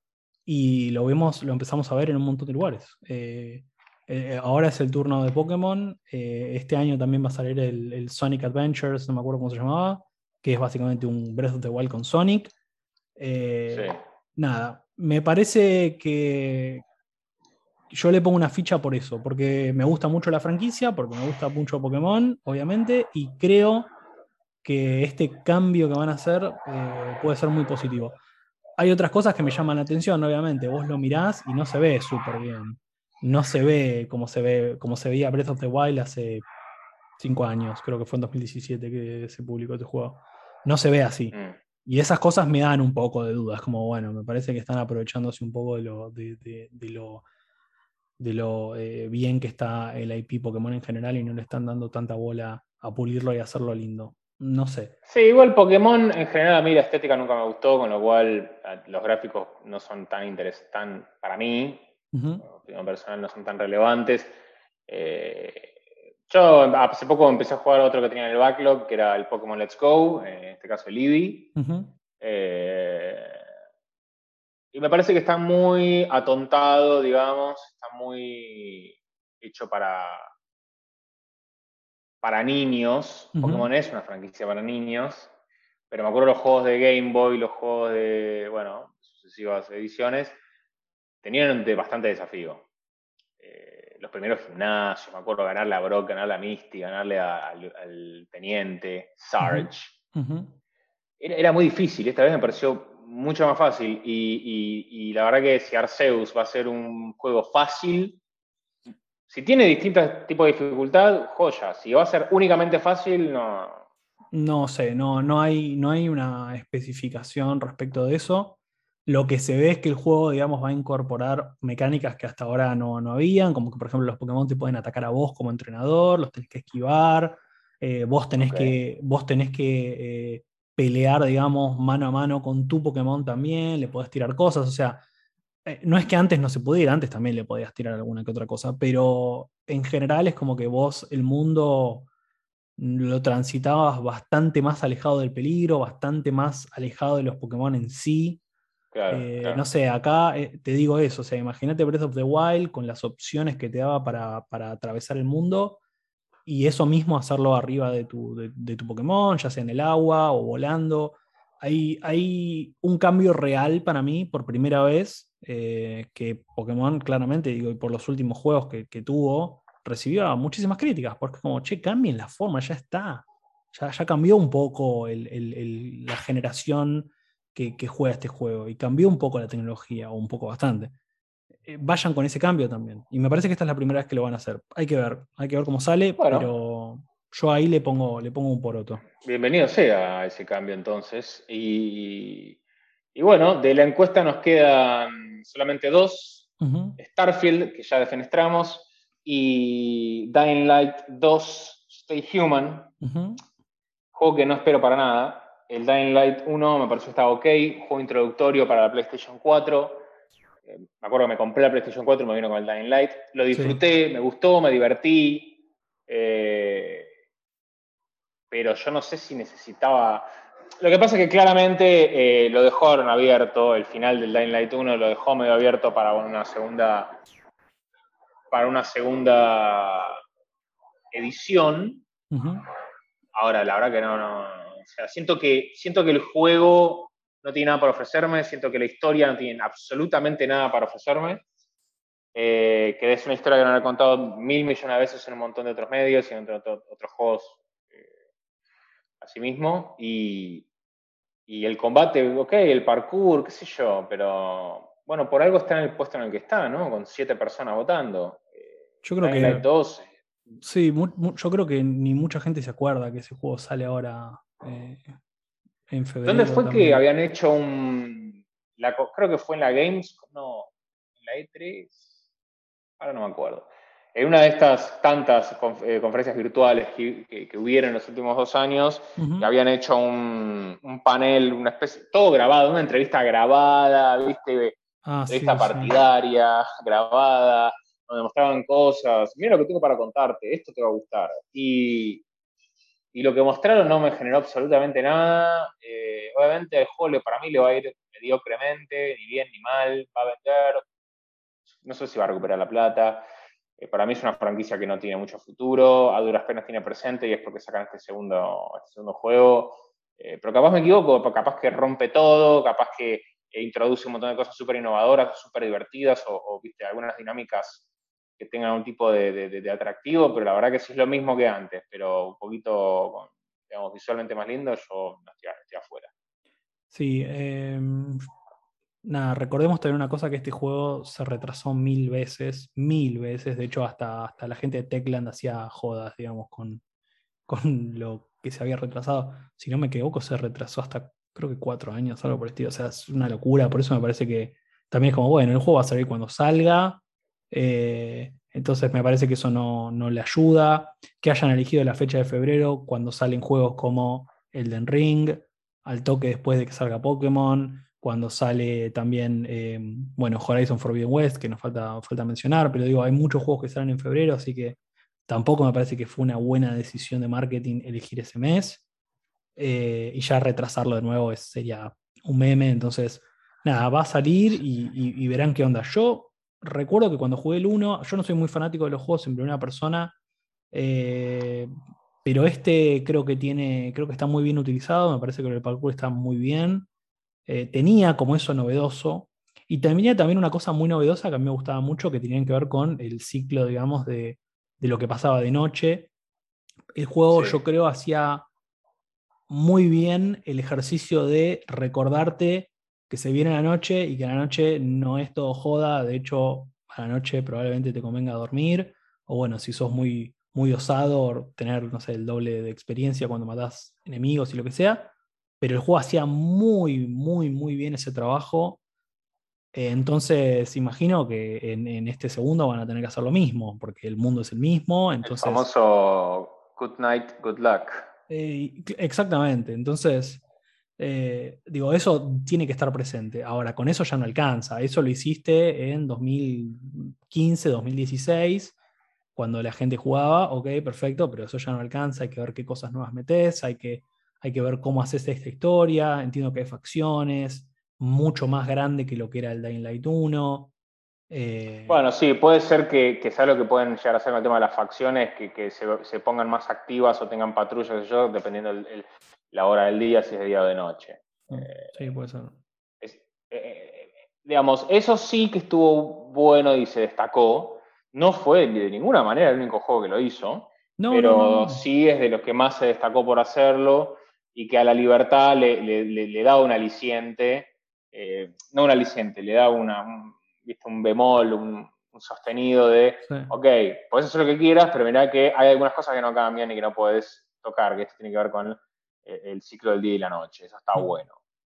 Y lo vemos, lo empezamos a ver en un montón de lugares. Eh, eh, ahora es el turno de Pokémon. este año también va a salir el, Sonic Adventures, no me acuerdo cómo se llamaba, que es básicamente un Breath of the Wild con Sonic. Nada, me parece que yo le pongo una ficha por eso, porque me gusta mucho la franquicia, porque me gusta mucho Pokémon, obviamente, y creo que este cambio que van a hacer eh, puede ser muy positivo. Hay otras cosas que me llaman la atención, obviamente. Vos lo mirás y no se ve súper bien. No se ve como se ve, como se veía Breath of the Wild hace cinco años, creo que fue en 2017 que se publicó este juego. No se ve así. Mm. Y esas cosas me dan un poco de dudas, como bueno, me parece que están aprovechándose un poco de lo, de, lo, de lo eh, bien que está el IP Pokémon en general y no le están dando tanta bola a pulirlo y hacerlo lindo. No sé. Sí, igual Pokémon en general a mí la estética nunca me gustó, con lo cual los gráficos no son tan interesantes, para mí, uh personal, no son tan relevantes. Eh, yo hace poco empecé a jugar otro que tenía en el backlog, que era el Pokémon Let's Go, en este caso el Eevee. Eh, y me parece que está muy atontado, digamos, está muy hecho para, para niños. Pokémon es una franquicia para niños, pero me acuerdo los juegos de Game Boy, los juegos de, bueno, sucesivas ediciones, tenían de bastante desafío los primeros gimnasios, me acuerdo ganarle a Brock, ganarle a Misty, ganarle al, teniente, Sarge. era, muy difícil, esta vez me pareció mucho más fácil y, la verdad que si Arceus va a ser un juego fácil, si tiene distintos tipos de dificultad, joya, si va a ser únicamente fácil, no. No sé, no, no, hay, no hay una especificación respecto de eso. Lo que se ve es que el juego, digamos, va a incorporar mecánicas que hasta ahora no, no habían, como que, por ejemplo, los Pokémon te pueden atacar a vos como entrenador, los tenés que esquivar, eh, vos tenés que, vos tenés que eh, pelear, digamos, mano a mano con tu Pokémon también, le podés tirar cosas, o sea, eh, no es que antes no se pudiera, antes también le podías tirar alguna que otra cosa, pero en general es como que vos el mundo lo transitabas bastante más alejado del peligro, bastante más alejado de los Pokémon en sí. Eh, no sé, acá eh, te digo eso, o sea, imagínate Breath of the Wild con las opciones que te daba para, atravesar el mundo y eso mismo hacerlo arriba de tu, de, tu, Pokémon, ya sea en el agua o volando. Hay, hay un cambio real para mí por primera vez eh, que Pokémon claramente, digo, y por los últimos juegos que, tuvo, recibió muchísimas críticas, porque como, che, cambien la forma, ya está. Ya, ya cambió un poco la generación que, juega este juego y cambió un poco la tecnología, o un poco bastante. Eh, vayan con ese cambio también. Y me parece que esta es la primera vez que lo van a hacer. Hay que ver, hay que ver cómo sale, pero yo ahí le pongo, le pongo un poroto. Bienvenido sea ese cambio entonces. Y, bueno, de la encuesta nos quedan solamente dos. Starfield, que ya defenestramos, y Dying Light 2, Stay Human. Juego que no espero para nada el Dying Light 1 me pareció que estaba ok, juego introductorio para la PlayStation 4. Eh, me acuerdo que me compré la PlayStation 4 y me vino con el Dying Light. Lo disfruté, me gustó, me divertí. Eh, pero yo no sé si necesitaba. Lo que pasa es que claramente eh, lo dejaron abierto, el final del Dying Light 1 lo dejó medio abierto para una segunda. Para una segunda edición. Ahora, la verdad que no, no, sea, siento que, siento que el juego no tiene nada para ofrecerme, siento que la historia no tiene absolutamente nada para ofrecerme. Eh, que es una historia que no he contado mil millones de veces en un montón de otros medios y en otros juegos eh, así mismo. Y, y, el combate, ok, el parkour, qué sé yo, pero bueno, por algo está en el puesto en el que está, ¿no? Con siete personas votando. Yo creo que. 12. Sí, yo creo que ni mucha gente se acuerda que ese juego sale ahora eh, en febrero. ¿Dónde fue que habían hecho un. creo que fue en la Games, no, en la E3. Ahora no me acuerdo. En una de estas tantas eh, conferencias virtuales que, que, hubieron en los últimos dos años, habían hecho un, panel, una especie, todo grabado, una entrevista grabada, ¿viste? Ah, entrevista partidaria, grabada, donde mostraban cosas, mira lo que tengo para contarte, esto te va a gustar. Y, y lo que mostraron no me generó absolutamente nada. Eh, obviamente el juego para mí le va a ir mediocremente, ni bien ni mal, va a vender, no sé si va a recuperar la plata. Eh, para mí es una franquicia que no tiene mucho futuro, a duras penas tiene presente y es porque sacan este segundo, este segundo juego. Eh, pero capaz me equivoco, capaz que rompe todo, capaz que introduce un montón de cosas súper innovadoras, súper divertidas o, viste, algunas dinámicas que tengan un tipo de, atractivo, pero la verdad que sí es lo mismo que antes, pero un poquito, digamos, visualmente más lindo, yo no estoy, afuera. Sí, em, nada, recordemos también una cosa que este juego se retrasó mil veces, mil veces, de hecho hasta, hasta la gente de Techland hacía jodas, digamos, con, con lo que se había retrasado. Si no me equivoco, se retrasó hasta creo que cuatro años, algo por el estilo, o sea, es una locura, por eso me parece que también es como, bueno, el juego va a salir cuando salga, eh, entonces me parece que eso no, le ayuda. Que hayan elegido la fecha de febrero cuando salen juegos como Elden Ring, al toque después de que salga Pokémon, cuando sale también, eh, bueno, Horizon Forbidden West, que nos falta, falta mencionar, pero digo, hay muchos juegos que salen en febrero, así que tampoco me parece que fue una buena decisión de marketing elegir ese mes. Eh, y ya retrasarlo de nuevo sería un meme, entonces, nada, va a salir y, y verán qué onda. Yo recuerdo que cuando jugué el 1, yo no soy muy fanático de los juegos en primera persona, eh, pero este creo que tiene, creo que está muy bien utilizado, me parece que el parkour está muy bien. Eh, tenía como eso novedoso. Y tenía también una cosa muy novedosa que a mí me gustaba mucho, que tenían que ver con el ciclo, digamos, de, lo que pasaba de noche. El juego, yo creo, hacía muy bien el ejercicio de recordarte que se viene la noche y que la noche no es todo joda, de hecho a la noche probablemente te convenga dormir, o bueno, si sos muy, muy osado, tener, no sé, el doble de experiencia cuando matás enemigos y lo que sea, pero el juego hacía muy, muy, muy bien ese trabajo. entonces, imagino que en, este segundo van a tener que hacer lo mismo, porque el mundo es el mismo. Entonces, el famoso Good Night, Good Luck. Eh, exactamente. Entonces, eh, digo, eso tiene que estar presente. Ahora, con eso ya no alcanza. Eso lo hiciste en 2015, 2016, cuando la gente jugaba, ok, perfecto, pero eso ya no alcanza. Hay que ver qué cosas nuevas metes, hay que, hay que ver cómo haces esta historia. Entiendo que hay facciones, mucho más grande que lo que era el Dying Light 1. Eh, bueno, sí, puede ser que, sea lo que pueden llegar a hacer con el tema de las facciones, que, se, pongan más activas o tengan patrullas, yo, dependiendo del, la hora del día, si es de día o de noche. Mm, sí, puede ser. Eh, eh, digamos, eso sí que estuvo bueno y se destacó. No fue de ninguna manera el único juego que lo hizo, pero sí es de los que más se destacó por hacerlo y que a la libertad le, da un aliciente, eh, no un aliciente, le da una, un, un bemol, un, sostenido de, ok, puedes hacer lo que quieras, pero mira que hay algunas cosas que no cambian y que no puedes tocar, que esto tiene que ver con eh, el ciclo del día y la noche, eso está mm. bueno.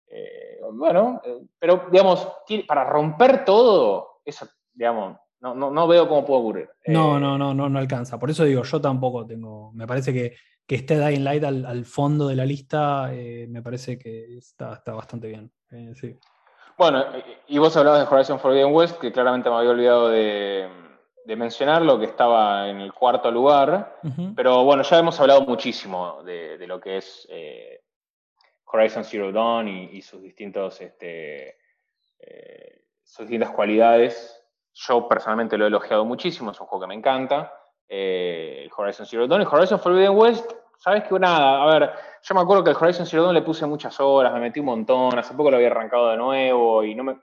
Eh, bueno, eh, pero digamos, para romper todo, eso, digamos, no, no, veo cómo puede ocurrir. No, no, no, no, no alcanza. Por eso digo, yo tampoco tengo. Me parece que, que esté Dying Light al, fondo de la lista, me parece que está, está bastante bien. sí. Bueno, y vos hablabas de Horizon Forbidden West, que claramente me había olvidado de, de mencionarlo, que estaba en el cuarto lugar, pero bueno, ya hemos hablado muchísimo de, lo que es eh, Horizon Zero Dawn y, sus, distintos, este, eh, sus distintas cualidades. Yo personalmente lo he elogiado muchísimo, es un juego que me encanta. Eh, Horizon Zero Dawn y Horizon Forbidden West, sabes que nada, a ver, yo me acuerdo que el Horizon Zero Dawn le puse muchas horas, me metí un montón, hace poco lo había arrancado de nuevo y no me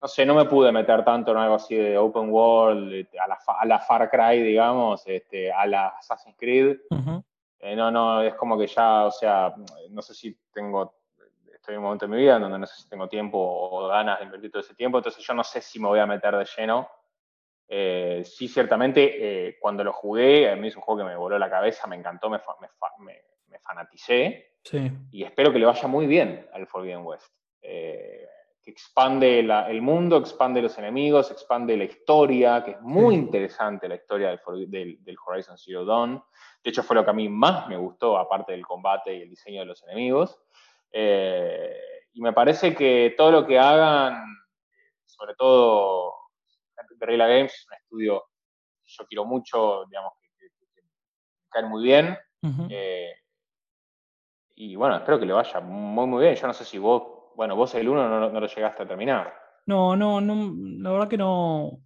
no sé, no me pude meter tanto en algo así de open world, este, a la, Far Cry, digamos, este, a la Assassin's Creed. Eh, no, no, es como que ya, o sea, no sé si tengo estoy en un momento de mi vida donde no sé si tengo tiempo o ganas de invertir todo ese tiempo, entonces yo no sé si me voy a meter de lleno. Eh, sí, ciertamente, eh, cuando lo jugué, a mí es un juego que me voló la cabeza, me encantó, me, me, fanaticé. Sí. Y espero que le vaya muy bien al Forbidden West. Eh, que expande el mundo, expande los enemigos, expande la historia, que es muy interesante la historia del, del, Horizon Zero Dawn. De hecho, fue lo que a mí más me gustó, aparte del combate y el diseño de los enemigos. Eh, y me parece que todo lo que hagan, sobre todo Guerrilla Games, es un estudio que yo quiero mucho, digamos, que, me cae muy bien. Eh, y bueno, espero que le vaya muy, muy bien. Yo no sé si vos bueno, vos el 1 no, lo llegaste a terminar. No, no, no, la verdad que no,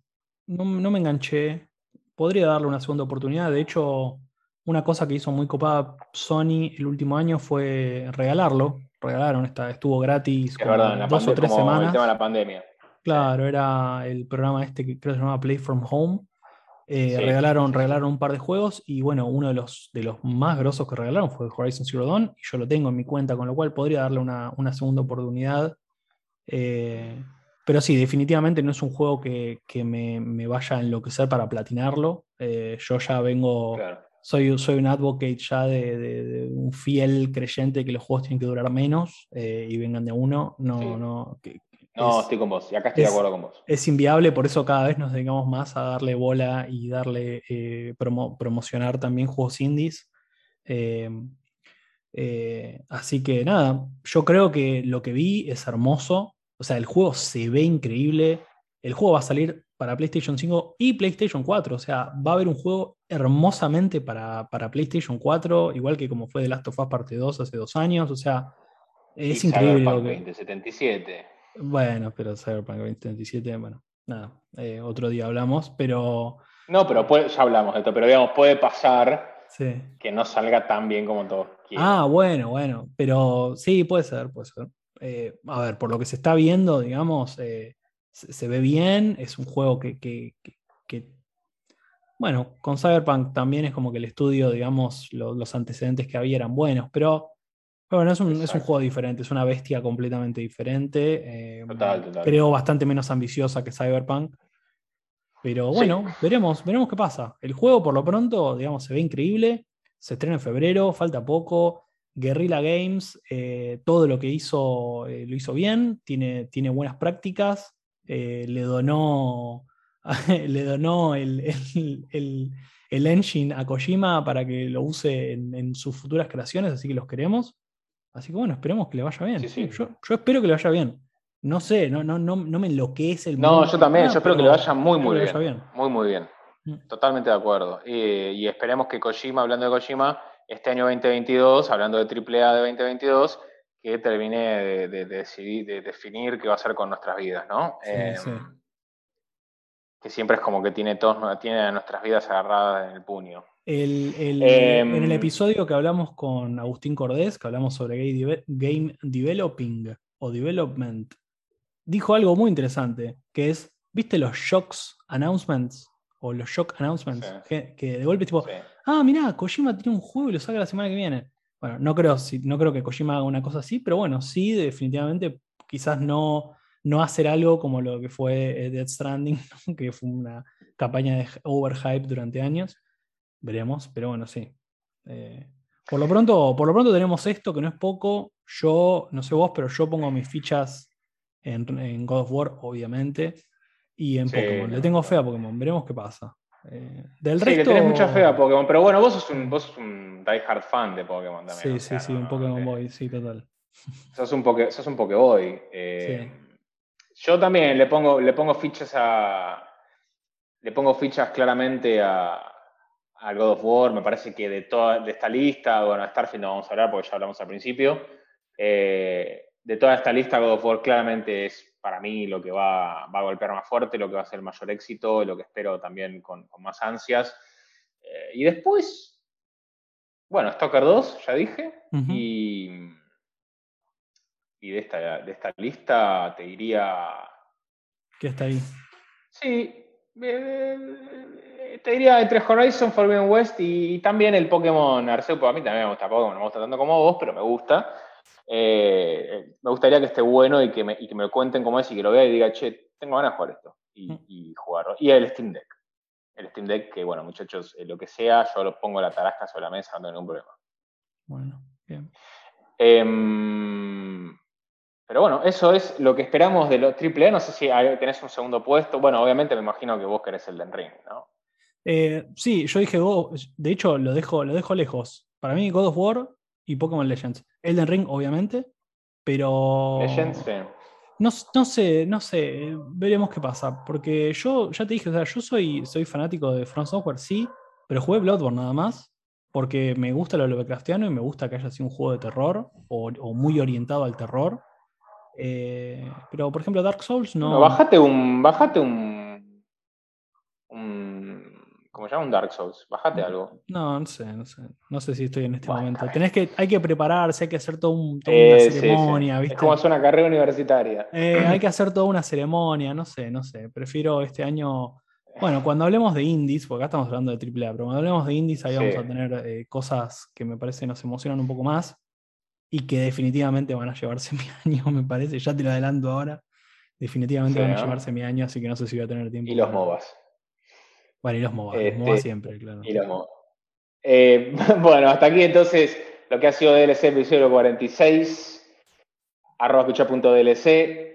no, me enganché. Podría darle una segunda oportunidad. De hecho, una cosa que hizo muy copada Sony el último año fue regalarlo. Regalaron, esta, estuvo gratis como dos o tres semanas. El tema de la pandemia. Claro, era el programa este que creo que se llamaba Play from Home. Eh, regalaron, regalaron un par de juegos y bueno, uno de los, de los más grosos que regalaron fue Horizon Zero Dawn y yo lo tengo en mi cuenta, con lo cual podría darle una, segunda oportunidad. Eh, pero sí, definitivamente no es un juego que, me, vaya a enloquecer para platinarlo. Eh, yo ya vengo, soy, soy un advocate ya de, un fiel creyente que los juegos tienen que durar menos y vengan de uno. No, no, no, estoy con vos, y acá estoy de acuerdo con vos. Es inviable, por eso cada vez nos dedicamos más a darle bola y darle eh, promocionar también juegos indies. Eh, eh, así que nada, yo creo que lo que vi es hermoso. O sea, el juego se ve increíble. El juego va a salir para PlayStation 5 y PlayStation 4. O sea, va a haber un juego hermosamente para, PlayStation 4, igual que como fue The Last of Us Parte 2 hace dos años. O sea, es increíble. Lo 2077. Bueno, pero Cyberpunk 2077, bueno, nada, eh, otro día hablamos, pero... No, pero ya hablamos de esto, pero digamos, puede pasar que no salga tan bien como todos quieren. Ah, bueno, bueno, pero sí, puede ser, puede ser. Eh, a ver, por lo que se está viendo, digamos, eh, se, ve bien, es un juego que, que, bueno, con Cyberpunk también es como que el estudio, digamos, los antecedentes que había eran buenos, pero bueno, es un, juego diferente, es una bestia completamente diferente. Eh, creo bastante menos ambiciosa que Cyberpunk. Pero bueno, veremos, veremos qué pasa. El juego, por lo pronto, digamos, se ve increíble. Se estrena en febrero, falta poco. Guerrilla Games, eh, todo lo que hizo eh, lo hizo bien, tiene, tiene buenas prácticas. le donó, le donó el, engine a Kojima para que lo use en sus futuras creaciones, así que los queremos. Así que bueno, esperemos que le vaya bien. Yo, espero que le vaya bien. No sé, no, no, no, no me enloquece el No, yo también, yo espero que le vaya muy, muy bien. Muy, muy bien. Mm. Totalmente de acuerdo. Y, esperemos que Kojima, hablando de Kojima, este año 2022, hablando de AAA de 2022, que termine de, decidir, de definir qué va a hacer con nuestras vidas, ¿no? Eh, que siempre es como que tiene, todos, tiene nuestras vidas agarradas en el puño. El, en el em, episodio que hablamos con Agustín Cordés, que hablamos sobre game developing o development, dijo algo muy interesante, que es, ¿viste los shocks announcements? O los shock announcements, que, de golpe tipo, ah, mirá, Kojima tiene un juego y lo saca la semana que viene. Bueno, no creo, no creo que Kojima haga una cosa así, pero bueno, sí, definitivamente, quizás no, no hacer algo como lo que fue eh, Dead Stranding, que fue una campaña de overhype durante años. Veremos, pero bueno, sí. Eh, por, lo pronto, por lo pronto tenemos esto, que no es poco. Yo, no sé vos, pero yo pongo mis fichas en, God of War, obviamente, y en Pokémon. Le tengo fe a Pokémon, veremos qué pasa. Eh, del sí, resto... le tenés mucha fe a Pokémon, pero bueno, vos sos un, vos sos un die-hard fan de Pokémon también. Sí, sí, sí, un Pokémon Boy, sí, total. Sos un, poke, sos un Pokéboy. Eh, yo también le pongo, le pongo fichas a. Le pongo fichas claramente a, al God of War, me parece que de toda de esta lista, bueno, Starfield no vamos a hablar porque ya hablamos al principio, eh, de toda esta lista God of War claramente es para mí lo que va, a golpear más fuerte, lo que va a ser el mayor éxito, lo que espero también con, más ansias. Eh, y después, bueno, Stalker 2, ya dije, y, y de, esta, de esta lista te diría... ¿Qué está ahí? Sí, te diría entre Horizon Forbidden West y, también el Pokémon Arceus, a mí también me gusta Pokémon, no me gusta tanto como vos, pero me gusta. Eh, me gustaría que esté bueno y que, me, y que me lo cuenten como es y que lo vea y diga, che, tengo ganas de jugar esto y, Mm. y jugarlo. Y el Steam Deck. El Steam Deck, que bueno, muchachos, eh, lo que sea, yo lo pongo la tarasca sobre la mesa, no tengo ningún problema. Bueno, bien. Em, pero bueno, eso es lo que esperamos de los AAA. No sé si tenés un segundo puesto. Bueno, obviamente me imagino que vos querés el Den Ring, ¿no? Eh, sí, yo dije God, de hecho lo dejo, lo dejo lejos. Para mí God of War y Pokémon Legends. Elden Ring, obviamente, pero Legends, sí. no, no sé, no sé, veremos qué pasa. Porque yo ya te dije, o sea, yo soy, soy fanático de From Software, sí, pero jugué Bloodborne nada más. Porque me gusta lo Lovecraftiano y me gusta que haya sido un juego de terror o, o muy orientado al terror. Eh, pero, por ejemplo, Dark Souls no. No, bájate un. Bájate un. ¿Cómo se llama? Un Dark Souls. Bájate algo. No, no sé, no sé. No sé si estoy en este momento. Tenés que, hay que prepararse, hay que hacer todo un- toda Eh, una sí, sí. ceremonia, Es ¿viste? como hacer una carrera universitaria. Eh, hay que hacer toda una ceremonia, no sé, no sé. Prefiero este año. Bueno, cuando hablemos de indies, porque acá estamos hablando de AAA, pero cuando hablemos de indies, ahí Sí. vamos a tener eh, cosas que me parece nos emocionan un poco más y que definitivamente van a llevarse mi año, me parece. Ya te lo adelanto ahora. Definitivamente van a ¿no? llevarse mi año, así que no sé si voy a tener tiempo. Y los MOBAs. Bueno, y los MOBA, Este, MOBA siempre, claro. Y los MOBAs. Eh, bueno, hasta aquí entonces lo que ha sido DLC episodio 46. Arroba escucha.dlc.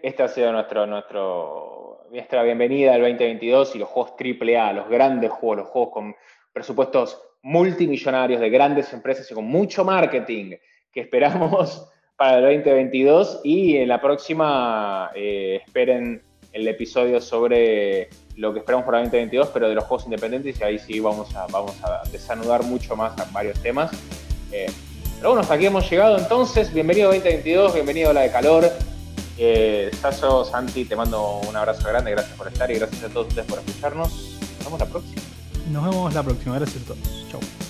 Esta ha sido nuestro, nuestro, nuestra bienvenida al 2022 y los juegos AAA, los grandes juegos, los juegos con presupuestos multimillonarios de grandes empresas y con mucho marketing que esperamos para el 2022. Y en la próxima eh, esperen el episodio sobre lo que esperamos para el 2022, pero de los juegos independientes, y ahí sí vamos a, a desanudar mucho más a varios temas. Eh, pero bueno, hasta aquí hemos llegado entonces. Bienvenido 2022, bienvenido a la de calor. Eh, Sasso, Santi, te mando un abrazo grande, gracias por estar y gracias a todos ustedes por escucharnos. Nos vemos la próxima. Nos vemos la próxima. Gracias a todos. Chau.